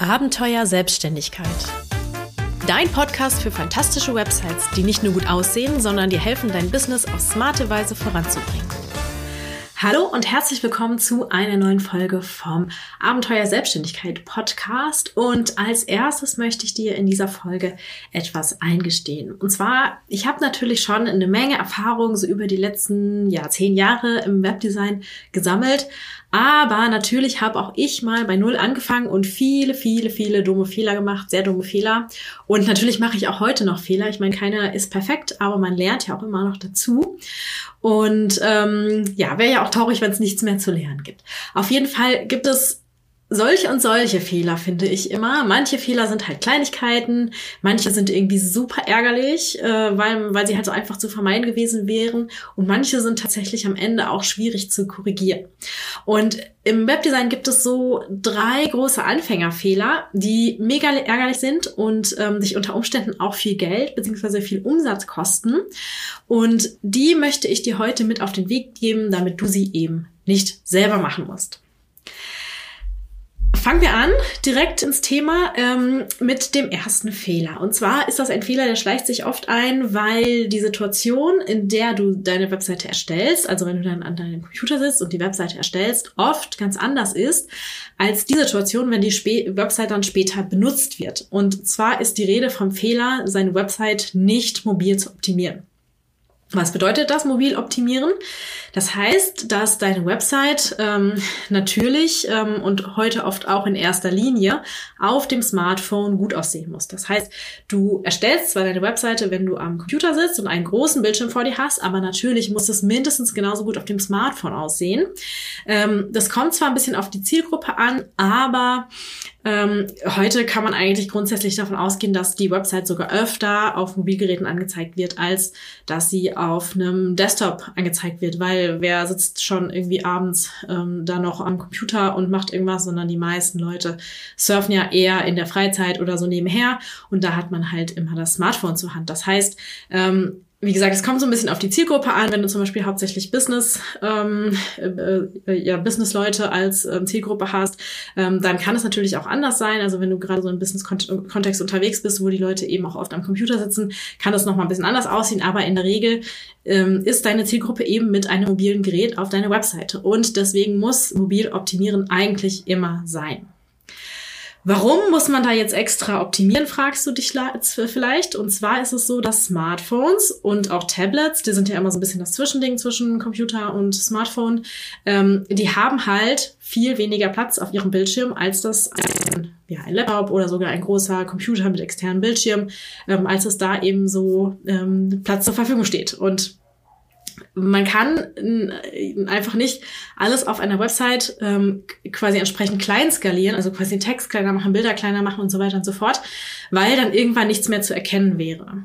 Abenteuer Selbstständigkeit. Dein Podcast für fantastische Websites, die nicht nur gut aussehen, sondern dir helfen, dein Business auf smarte Weise voranzubringen. Hallo und herzlich willkommen zu einer neuen Folge vom Abenteuer Selbstständigkeit Podcast. Und als erstes möchte ich dir in dieser Folge etwas eingestehen. Und zwar, ich habe natürlich schon eine Menge Erfahrung so über die letzten ja, zehn Jahre im Webdesign gesammelt. Aber natürlich habe auch ich mal bei Null angefangen und viele, viele, viele dumme Fehler gemacht, sehr dumme Fehler. Und natürlich mache ich auch heute noch Fehler. Ich meine, keiner ist perfekt, aber man lernt ja auch immer noch dazu. Und ähm, ja, wäre ja auch traurig, wenn es nichts mehr zu lernen gibt. Auf jeden Fall gibt es solche und solche Fehler finde ich immer. Manche Fehler sind halt Kleinigkeiten, manche sind irgendwie super ärgerlich, äh, weil, weil sie halt so einfach zu vermeiden gewesen wären. Und manche sind tatsächlich am Ende auch schwierig zu korrigieren. Und im Webdesign gibt es so drei große Anfängerfehler, die mega ärgerlich sind und ähm, sich unter Umständen auch viel Geld bzw. viel Umsatz kosten. Und die möchte ich dir heute mit auf den Weg geben, damit du sie eben nicht selber machen musst. Fangen wir an, direkt ins Thema ähm, mit dem ersten Fehler. Und zwar ist das ein Fehler, der schleicht sich oft ein, weil die Situation, in der du deine Webseite erstellst, also wenn du dann an deinem Computer sitzt und die Webseite erstellst, oft ganz anders ist als die Situation, wenn die Sp Website dann später benutzt wird. Und zwar ist die Rede vom Fehler, seine Website nicht mobil zu optimieren. Was bedeutet das, mobil optimieren? Das heißt, dass deine Website ähm, natürlich ähm, und heute oft auch in erster Linie auf dem Smartphone gut aussehen muss. Das heißt, du erstellst zwar deine Webseite, wenn du am Computer sitzt und einen großen Bildschirm vor dir hast, aber natürlich muss es mindestens genauso gut auf dem Smartphone aussehen. Ähm, das kommt zwar ein bisschen auf die Zielgruppe an, aber ähm, heute kann man eigentlich grundsätzlich davon ausgehen, dass die Website sogar öfter auf Mobilgeräten angezeigt wird, als dass sie auf einem Desktop angezeigt wird, weil wer sitzt schon irgendwie abends ähm, da noch am Computer und macht irgendwas, sondern die meisten Leute surfen ja eher in der Freizeit oder so nebenher und da hat man halt immer das Smartphone zur Hand. Das heißt, ähm, wie gesagt, es kommt so ein bisschen auf die Zielgruppe an. Wenn du zum Beispiel hauptsächlich Business, ähm, äh, äh, ja, Business-Leute als ähm, Zielgruppe hast, ähm, dann kann es natürlich auch anders sein. Also wenn du gerade so im Business-Kontext unterwegs bist, wo die Leute eben auch oft am Computer sitzen, kann das nochmal ein bisschen anders aussehen. Aber in der Regel ähm, ist deine Zielgruppe eben mit einem mobilen Gerät auf deiner Webseite. Und deswegen muss mobil optimieren eigentlich immer sein. Warum muss man da jetzt extra optimieren, fragst du dich vielleicht. Und zwar ist es so, dass Smartphones und auch Tablets, die sind ja immer so ein bisschen das Zwischending zwischen Computer und Smartphone, ähm, die haben halt viel weniger Platz auf ihrem Bildschirm, als das ein, ja, ein Laptop oder sogar ein großer Computer mit externen Bildschirm, ähm, als es da eben so ähm, Platz zur Verfügung steht. Und man kann äh, einfach nicht alles auf einer Website ähm, quasi entsprechend klein skalieren, also quasi den Text kleiner machen, Bilder kleiner machen und so weiter und so fort, weil dann irgendwann nichts mehr zu erkennen wäre.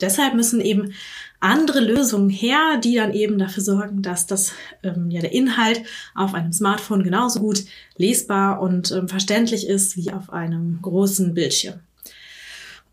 Deshalb müssen eben andere Lösungen her, die dann eben dafür sorgen, dass das ähm, ja der Inhalt auf einem Smartphone genauso gut lesbar und ähm, verständlich ist wie auf einem großen Bildschirm.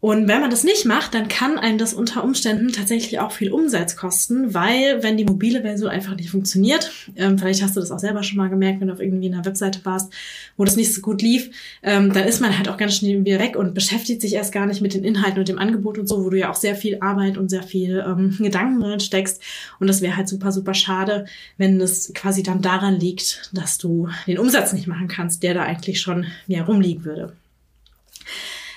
Und wenn man das nicht macht, dann kann einem das unter Umständen tatsächlich auch viel Umsatz kosten, weil wenn die mobile Version einfach nicht funktioniert, ähm, vielleicht hast du das auch selber schon mal gemerkt, wenn du auf irgendwie einer Webseite warst, wo das nicht so gut lief, ähm, dann ist man halt auch ganz schnell wieder weg und beschäftigt sich erst gar nicht mit den Inhalten und dem Angebot und so, wo du ja auch sehr viel Arbeit und sehr viel ähm, Gedanken drin steckst. Und das wäre halt super, super schade, wenn es quasi dann daran liegt, dass du den Umsatz nicht machen kannst, der da eigentlich schon mehr rumliegen würde.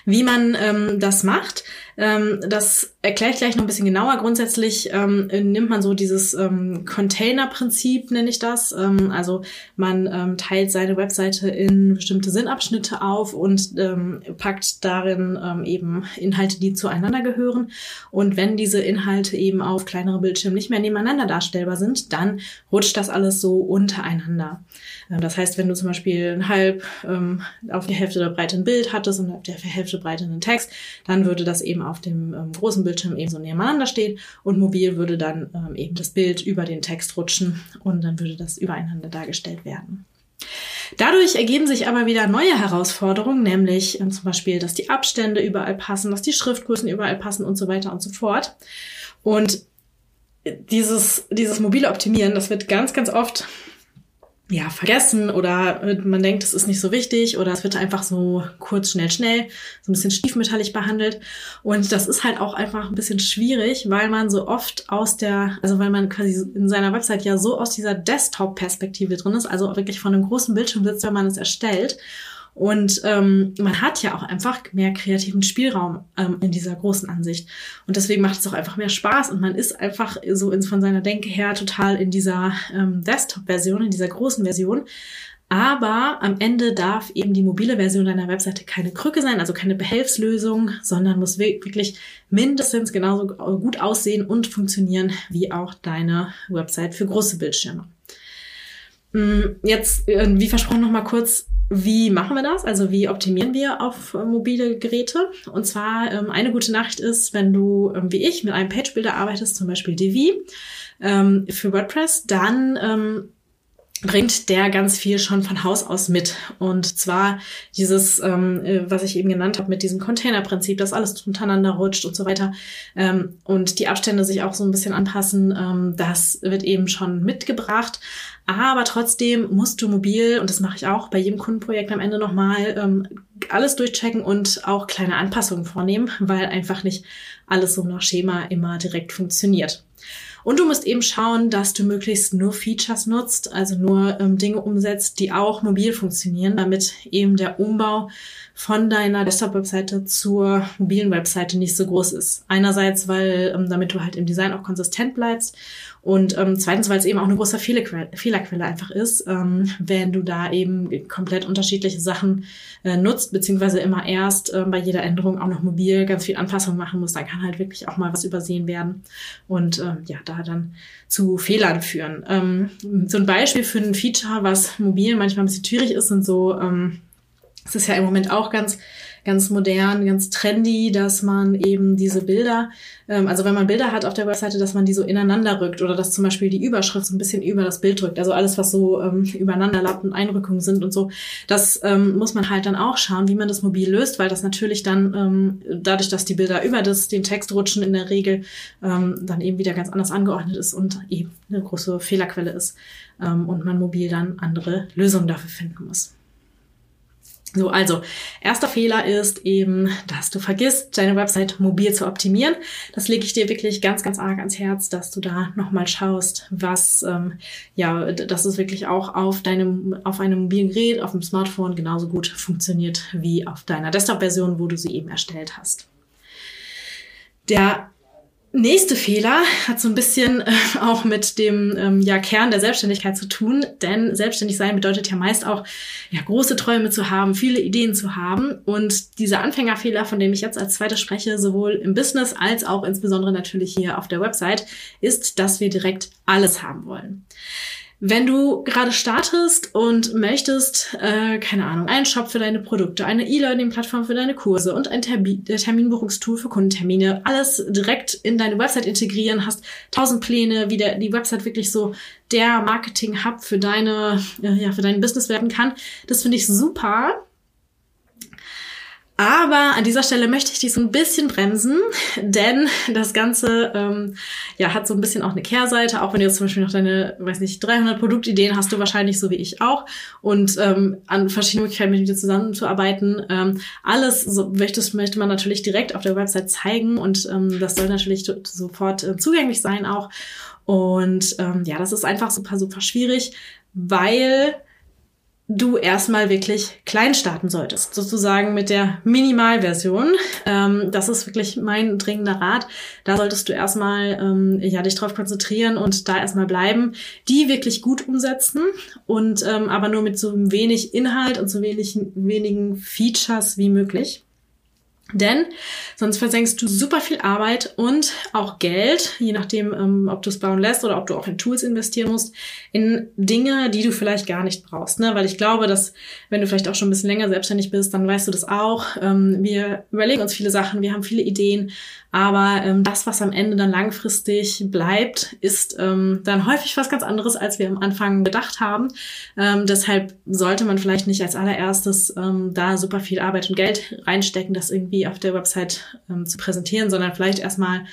Wie man ähm, das macht, ähm, das erkläre ich gleich noch ein bisschen genauer. Grundsätzlich ähm, nimmt man so dieses ähm, Container-Prinzip, nenne ich das. Ähm, also man ähm, teilt seine Webseite in bestimmte Sinnabschnitte auf und ähm, packt darin ähm, eben Inhalte, die zueinander gehören. Und wenn diese Inhalte eben auf kleinere Bildschirme nicht mehr nebeneinander darstellbar sind, dann rutscht das alles so untereinander. Ähm, das heißt, wenn du zum Beispiel ein halb ähm, auf die Hälfte der Breite ein Bild hattest und auf der Hälfte Breite einen Text, dann würde das eben auf dem ähm, großen Bildschirm eben so nebeneinander stehen und mobil würde dann ähm, eben das Bild über den Text rutschen und dann würde das übereinander dargestellt werden. Dadurch ergeben sich aber wieder neue Herausforderungen, nämlich äh, zum Beispiel, dass die Abstände überall passen, dass die Schriftgrößen überall passen und so weiter und so fort. Und dieses, dieses mobile Optimieren, das wird ganz, ganz oft ja, vergessen oder man denkt, es ist nicht so wichtig oder es wird einfach so kurz, schnell, schnell, so ein bisschen stiefmütterlich behandelt. Und das ist halt auch einfach ein bisschen schwierig, weil man so oft aus der, also weil man quasi in seiner Website ja so aus dieser Desktop-Perspektive drin ist, also wirklich von einem großen Bildschirm sitzt, wenn man es erstellt. Und ähm, man hat ja auch einfach mehr kreativen Spielraum ähm, in dieser großen Ansicht. Und deswegen macht es auch einfach mehr Spaß und man ist einfach so ins, von seiner Denke her total in dieser ähm, Desktop-Version, in dieser großen Version. Aber am Ende darf eben die mobile Version deiner Webseite keine Krücke sein, also keine Behelfslösung, sondern muss wirklich mindestens genauso gut aussehen und funktionieren wie auch deine Website für große Bildschirme. Hm, jetzt, äh, wie versprochen, noch mal kurz wie machen wir das? Also wie optimieren wir auf äh, mobile Geräte? Und zwar ähm, eine gute Nachricht ist, wenn du ähm, wie ich mit einem Page Builder arbeitest, zum Beispiel Divi ähm, für WordPress, dann bringt der ganz viel schon von Haus aus mit. Und zwar dieses, ähm, äh, was ich eben genannt habe, mit diesem Containerprinzip, dass alles untereinander rutscht und so weiter. Ähm, und die Abstände sich auch so ein bisschen anpassen, ähm, das wird eben schon mitgebracht. Aber trotzdem musst du mobil, und das mache ich auch bei jedem Kundenprojekt am Ende nochmal, ähm, alles durchchecken und auch kleine Anpassungen vornehmen, weil einfach nicht alles so nach Schema immer direkt funktioniert. Und du musst eben schauen, dass du möglichst nur Features nutzt, also nur ähm, Dinge umsetzt, die auch mobil funktionieren, damit eben der Umbau von deiner Desktop-Webseite zur mobilen Webseite nicht so groß ist. Einerseits, weil ähm, damit du halt im Design auch konsistent bleibst und ähm, zweitens, weil es eben auch eine große Fehlerquelle, Fehlerquelle einfach ist, ähm, wenn du da eben komplett unterschiedliche Sachen äh, nutzt, beziehungsweise immer erst äh, bei jeder Änderung auch noch mobil ganz viel Anpassung machen musst, dann kann halt wirklich auch mal was übersehen werden und ähm, ja, da dann zu Fehlern führen. Ähm, so ein Beispiel für ein Feature, was mobil manchmal ein bisschen schwierig ist, sind so, ähm, es ist ja im Moment auch ganz ganz modern, ganz trendy, dass man eben diese Bilder, ähm, also wenn man Bilder hat auf der Webseite, dass man die so ineinander rückt oder dass zum Beispiel die Überschrift so ein bisschen über das Bild drückt. Also alles, was so ähm, übereinander lappt und Einrückungen sind und so. Das ähm, muss man halt dann auch schauen, wie man das mobil löst, weil das natürlich dann ähm, dadurch, dass die Bilder über das, den Text rutschen in der Regel, ähm, dann eben wieder ganz anders angeordnet ist und eben eine große Fehlerquelle ist ähm, und man mobil dann andere Lösungen dafür finden muss. So, also, erster Fehler ist eben, dass du vergisst, deine Website mobil zu optimieren. Das lege ich dir wirklich ganz, ganz arg ans Herz, dass du da nochmal schaust, was, ähm, ja, dass es wirklich auch auf deinem, auf einem mobilen Gerät, auf dem Smartphone genauso gut funktioniert wie auf deiner Desktop-Version, wo du sie eben erstellt hast. Der nächste Fehler hat so ein bisschen äh, auch mit dem ähm, ja, Kern der Selbstständigkeit zu tun, denn selbstständig sein bedeutet ja meist auch ja, große Träume zu haben, viele Ideen zu haben und dieser Anfängerfehler, von dem ich jetzt als zweites spreche, sowohl im Business als auch insbesondere natürlich hier auf der Website, ist, dass wir direkt alles haben wollen. Wenn du gerade startest und möchtest, äh, keine Ahnung, einen Shop für deine Produkte, eine E-Learning-Plattform für deine Kurse und ein Termin äh, Terminbuchungstool für Kundentermine, alles direkt in deine Website integrieren, hast tausend Pläne, wie der, die Website wirklich so der Marketing-Hub für deine, äh, ja, für dein Business werden kann, das finde ich super. Aber an dieser Stelle möchte ich dich so ein bisschen bremsen, denn das Ganze ähm, ja, hat so ein bisschen auch eine Kehrseite. Auch wenn du jetzt zum Beispiel noch deine, weiß nicht, 300 Produktideen hast du wahrscheinlich so wie ich auch und ähm, an verschiedenen Möglichkeiten mit dir zusammenzuarbeiten. Ähm, alles so möchtest, möchte man natürlich direkt auf der Website zeigen und ähm, das soll natürlich sofort äh, zugänglich sein auch. Und ähm, ja, das ist einfach super, super schwierig, weil du erstmal wirklich klein starten solltest, sozusagen mit der Minimalversion. Ähm, das ist wirklich mein dringender Rat. Da solltest du erstmal ähm, ja dich drauf konzentrieren und da erstmal bleiben, die wirklich gut umsetzen und ähm, aber nur mit so wenig Inhalt und so wenig, wenigen Features wie möglich. Denn sonst versenkst du super viel Arbeit und auch Geld, je nachdem, ähm, ob du es bauen lässt oder ob du auch in Tools investieren musst, in Dinge, die du vielleicht gar nicht brauchst. Ne? Weil ich glaube, dass wenn du vielleicht auch schon ein bisschen länger selbstständig bist, dann weißt du das auch. Ähm, wir überlegen uns viele Sachen, wir haben viele Ideen, aber ähm, das, was am Ende dann langfristig bleibt, ist ähm, dann häufig was ganz anderes, als wir am Anfang gedacht haben. Ähm, deshalb sollte man vielleicht nicht als allererstes ähm, da super viel Arbeit und Geld reinstecken, das irgendwie auf der Website ähm, zu präsentieren, sondern vielleicht erstmal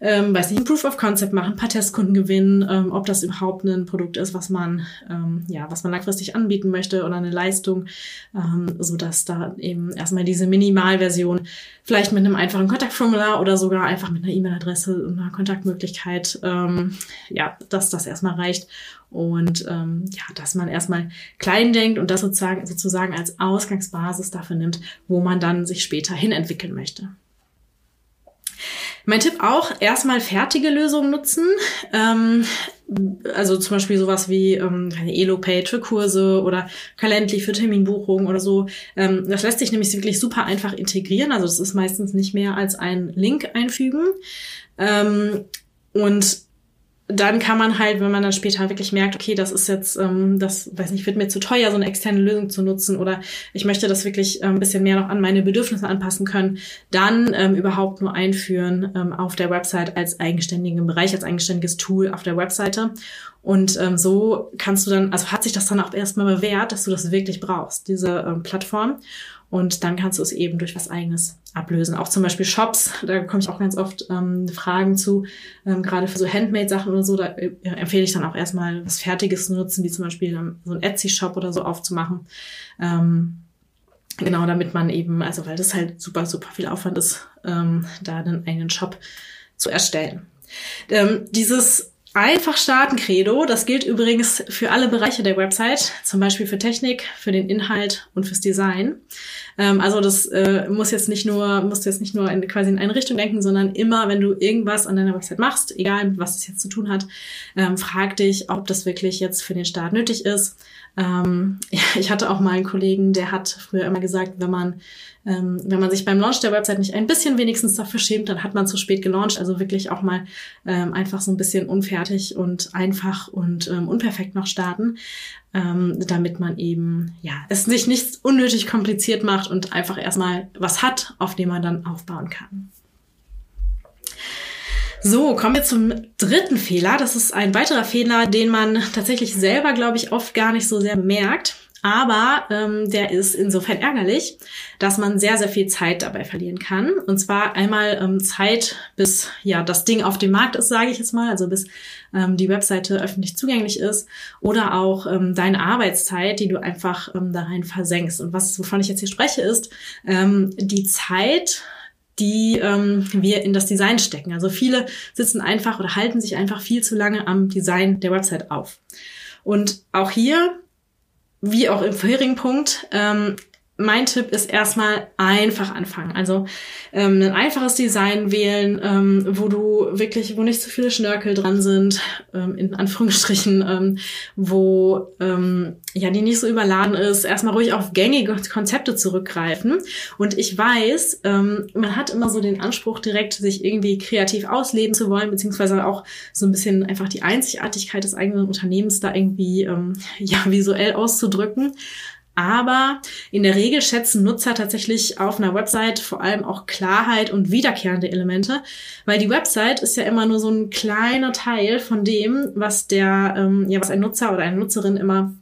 ähm, weiß nicht, ein Proof of Concept machen, ein paar Testkunden gewinnen, ähm, ob das überhaupt ein Produkt ist, was man, ähm, ja, was man langfristig anbieten möchte oder eine Leistung, ähm, so dass da eben erstmal diese Minimalversion vielleicht mit einem einfachen Kontaktformular oder sogar einfach mit einer E-Mail-Adresse und einer Kontaktmöglichkeit, ähm, ja, dass das erstmal reicht und ähm, ja, dass man erstmal klein denkt und das sozusagen, sozusagen als Ausgangsbasis dafür nimmt, wo man dann sich später hin entwickeln möchte. Mein Tipp auch, erstmal fertige Lösungen nutzen. Ähm, also zum Beispiel sowas wie ähm, eine Elo-Page für Kurse oder Calendly für Terminbuchungen oder so. Ähm, das lässt sich nämlich wirklich super einfach integrieren. Also das ist meistens nicht mehr als ein Link einfügen. Ähm, und dann kann man halt, wenn man dann später wirklich merkt, okay, das ist jetzt, ähm, das weiß nicht, wird mir zu teuer, so eine externe Lösung zu nutzen oder ich möchte das wirklich ähm, ein bisschen mehr noch an meine Bedürfnisse anpassen können, dann ähm, überhaupt nur einführen ähm, auf der Website als eigenständigen Bereich, als eigenständiges Tool auf der Webseite. Und ähm, so kannst du dann, also hat sich das dann auch erstmal bewährt, dass du das wirklich brauchst, diese ähm, Plattform. Und dann kannst du es eben durch was eigenes ablösen. Auch zum Beispiel Shops, da komme ich auch ganz oft ähm, Fragen zu, ähm, gerade für so Handmade-Sachen oder so, da äh, empfehle ich dann auch erstmal was Fertiges zu nutzen, wie zum Beispiel ähm, so ein Etsy-Shop oder so aufzumachen. Ähm, genau, damit man eben, also weil das halt super, super viel Aufwand ist, ähm, da einen eigenen Shop zu erstellen. Ähm, dieses Einfach starten Credo, das gilt übrigens für alle Bereiche der Website, zum Beispiel für Technik, für den Inhalt und fürs Design. Ähm, also das äh, muss jetzt nicht nur, musst du jetzt nicht nur in, quasi in eine Richtung denken, sondern immer, wenn du irgendwas an deiner Website machst, egal was es jetzt zu tun hat, ähm, frag dich, ob das wirklich jetzt für den Start nötig ist. Ähm, ja, ich hatte auch mal einen Kollegen, der hat früher immer gesagt, wenn man ähm, wenn man sich beim Launch der Website nicht ein bisschen wenigstens dafür schämt, dann hat man zu spät gelauncht. Also wirklich auch mal ähm, einfach so ein bisschen unfertig und einfach und ähm, unperfekt noch starten, ähm, damit man eben ja es sich nicht unnötig kompliziert macht und einfach erstmal was hat, auf dem man dann aufbauen kann. So, kommen wir zum dritten Fehler. Das ist ein weiterer Fehler, den man tatsächlich selber, glaube ich, oft gar nicht so sehr merkt. Aber ähm, der ist insofern ärgerlich, dass man sehr, sehr viel Zeit dabei verlieren kann. Und zwar einmal ähm, Zeit, bis ja das Ding auf dem Markt ist, sage ich jetzt mal, also bis ähm, die Webseite öffentlich zugänglich ist, oder auch ähm, deine Arbeitszeit, die du einfach ähm, da rein versenkst. Und was, wovon ich jetzt hier spreche, ist ähm, die Zeit, die ähm, wir in das Design stecken. Also viele sitzen einfach oder halten sich einfach viel zu lange am Design der Website auf. Und auch hier wie auch im vorherigen Punkt, ähm, mein Tipp ist erstmal einfach anfangen. Also ähm, ein einfaches Design wählen, ähm, wo du wirklich, wo nicht zu viele Schnörkel dran sind, ähm, in Anführungsstrichen, ähm, wo ähm, ja die nicht so überladen ist. Erstmal ruhig auf gängige Konzepte zurückgreifen. Und ich weiß, ähm, man hat immer so den Anspruch, direkt sich irgendwie kreativ ausleben zu wollen, beziehungsweise auch so ein bisschen einfach die Einzigartigkeit des eigenen Unternehmens da irgendwie ähm, ja visuell auszudrücken. Aber in der Regel schätzen Nutzer tatsächlich auf einer Website vor allem auch Klarheit und wiederkehrende Elemente, weil die Website ist ja immer nur so ein kleiner Teil von dem, was der, ähm, ja, was ein Nutzer oder eine Nutzerin immer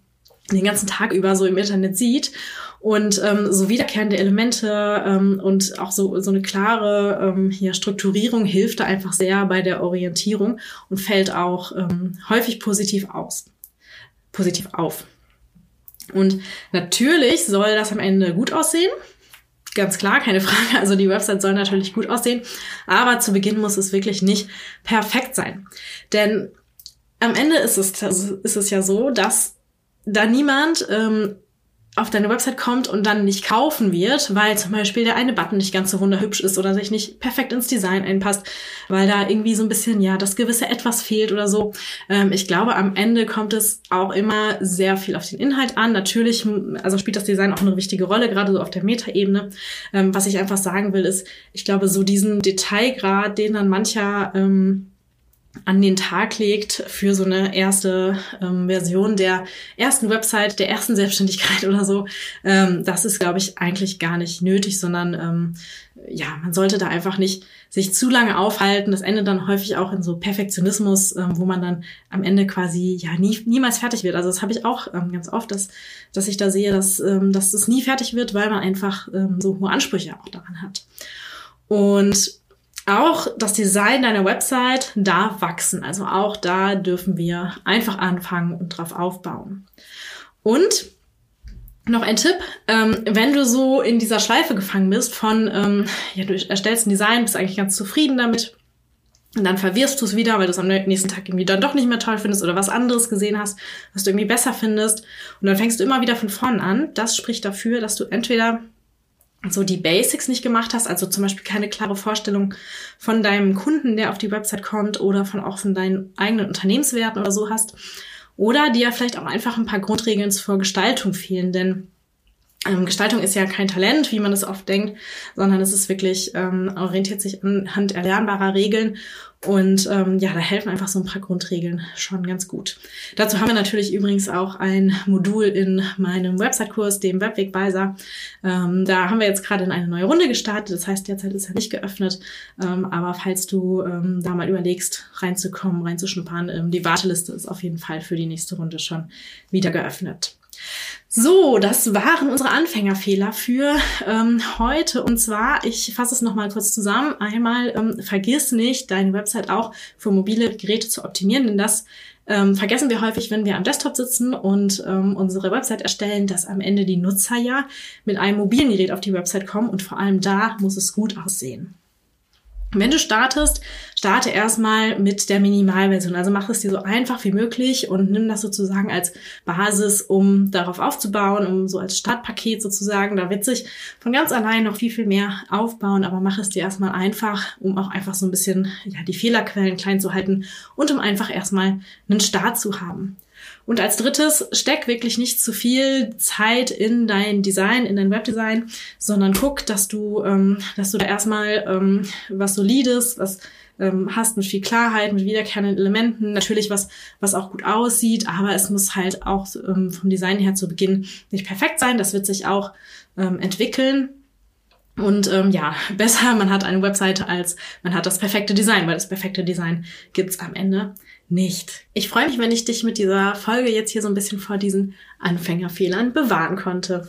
den ganzen Tag über so im Internet sieht. Und ähm, so wiederkehrende Elemente ähm, und auch so, so eine klare ähm, ja, Strukturierung hilft da einfach sehr bei der Orientierung und fällt auch ähm, häufig positiv aus. Positiv auf. Und natürlich soll das am Ende gut aussehen. Ganz klar, keine Frage. Also die Website soll natürlich gut aussehen. Aber zu Beginn muss es wirklich nicht perfekt sein. Denn am Ende ist es, ist es ja so, dass da niemand ähm, auf deine Website kommt und dann nicht kaufen wird, weil zum Beispiel der eine Button nicht ganz so wunderhübsch ist oder sich nicht perfekt ins Design einpasst, weil da irgendwie so ein bisschen, ja, das gewisse Etwas fehlt oder so. Ähm, ich glaube, am Ende kommt es auch immer sehr viel auf den Inhalt an. Natürlich, also spielt das Design auch eine wichtige Rolle, gerade so auf der Metaebene. Ähm, was ich einfach sagen will, ist, ich glaube, so diesen Detailgrad, den dann mancher ähm, an den Tag legt für so eine erste ähm, Version der ersten Website, der ersten Selbstständigkeit oder so. Ähm, das ist, glaube ich, eigentlich gar nicht nötig, sondern ähm, ja, man sollte da einfach nicht sich zu lange aufhalten. Das endet dann häufig auch in so Perfektionismus, ähm, wo man dann am Ende quasi ja nie, niemals fertig wird. Also das habe ich auch ähm, ganz oft, dass, dass ich da sehe, dass, ähm, dass es nie fertig wird, weil man einfach ähm, so hohe Ansprüche auch daran hat. Und auch das Design deiner Website darf wachsen. Also auch da dürfen wir einfach anfangen und drauf aufbauen. Und noch ein Tipp, ähm, wenn du so in dieser Schleife gefangen bist von, ähm, ja, du erstellst ein Design, bist eigentlich ganz zufrieden damit und dann verwirrst du es wieder, weil du es am nächsten Tag irgendwie dann doch nicht mehr toll findest oder was anderes gesehen hast, was du irgendwie besser findest und dann fängst du immer wieder von vorn an. Das spricht dafür, dass du entweder so die Basics nicht gemacht hast, also zum Beispiel keine klare Vorstellung von deinem Kunden, der auf die Website kommt oder von auch von deinen eigenen Unternehmenswerten oder so hast oder dir vielleicht auch einfach ein paar Grundregeln zur Gestaltung fehlen, denn ähm, Gestaltung ist ja kein Talent, wie man es oft denkt, sondern es ist wirklich, ähm, orientiert sich anhand erlernbarer Regeln. Und ähm, ja, da helfen einfach so ein paar Grundregeln schon ganz gut. Dazu haben wir natürlich übrigens auch ein Modul in meinem Website-Kurs, dem Webwegweiser. Ähm, da haben wir jetzt gerade in eine neue Runde gestartet. Das heißt, derzeit ist er nicht geöffnet. Ähm, aber falls du ähm, da mal überlegst, reinzukommen, reinzuschnuppern, ähm, die Warteliste ist auf jeden Fall für die nächste Runde schon wieder geöffnet. So, das waren unsere Anfängerfehler für ähm, heute. Und zwar, ich fasse es nochmal kurz zusammen. Einmal, ähm, vergiss nicht, deine Website auch für mobile Geräte zu optimieren, denn das ähm, vergessen wir häufig, wenn wir am Desktop sitzen und ähm, unsere Website erstellen, dass am Ende die Nutzer ja mit einem mobilen Gerät auf die Website kommen und vor allem da muss es gut aussehen. Wenn du startest, starte erstmal mit der Minimalversion. Also mach es dir so einfach wie möglich und nimm das sozusagen als Basis, um darauf aufzubauen, um so als Startpaket sozusagen. Da wird sich von ganz allein noch viel, viel mehr aufbauen, aber mach es dir erstmal einfach, um auch einfach so ein bisschen ja, die Fehlerquellen klein zu halten und um einfach erstmal einen Start zu haben. Und als drittes, steck wirklich nicht zu viel Zeit in dein Design, in dein Webdesign, sondern guck, dass du, ähm, dass du da erstmal ähm, was Solides, was ähm, hast mit viel Klarheit, mit wiederkehrenden Elementen, natürlich was, was auch gut aussieht, aber es muss halt auch ähm, vom Design her zu Beginn nicht perfekt sein. Das wird sich auch ähm, entwickeln. Und ähm, ja, besser man hat eine Webseite als man hat das perfekte Design, weil das perfekte Design gibt's am Ende nicht. Ich freue mich, wenn ich dich mit dieser Folge jetzt hier so ein bisschen vor diesen Anfängerfehlern bewahren konnte.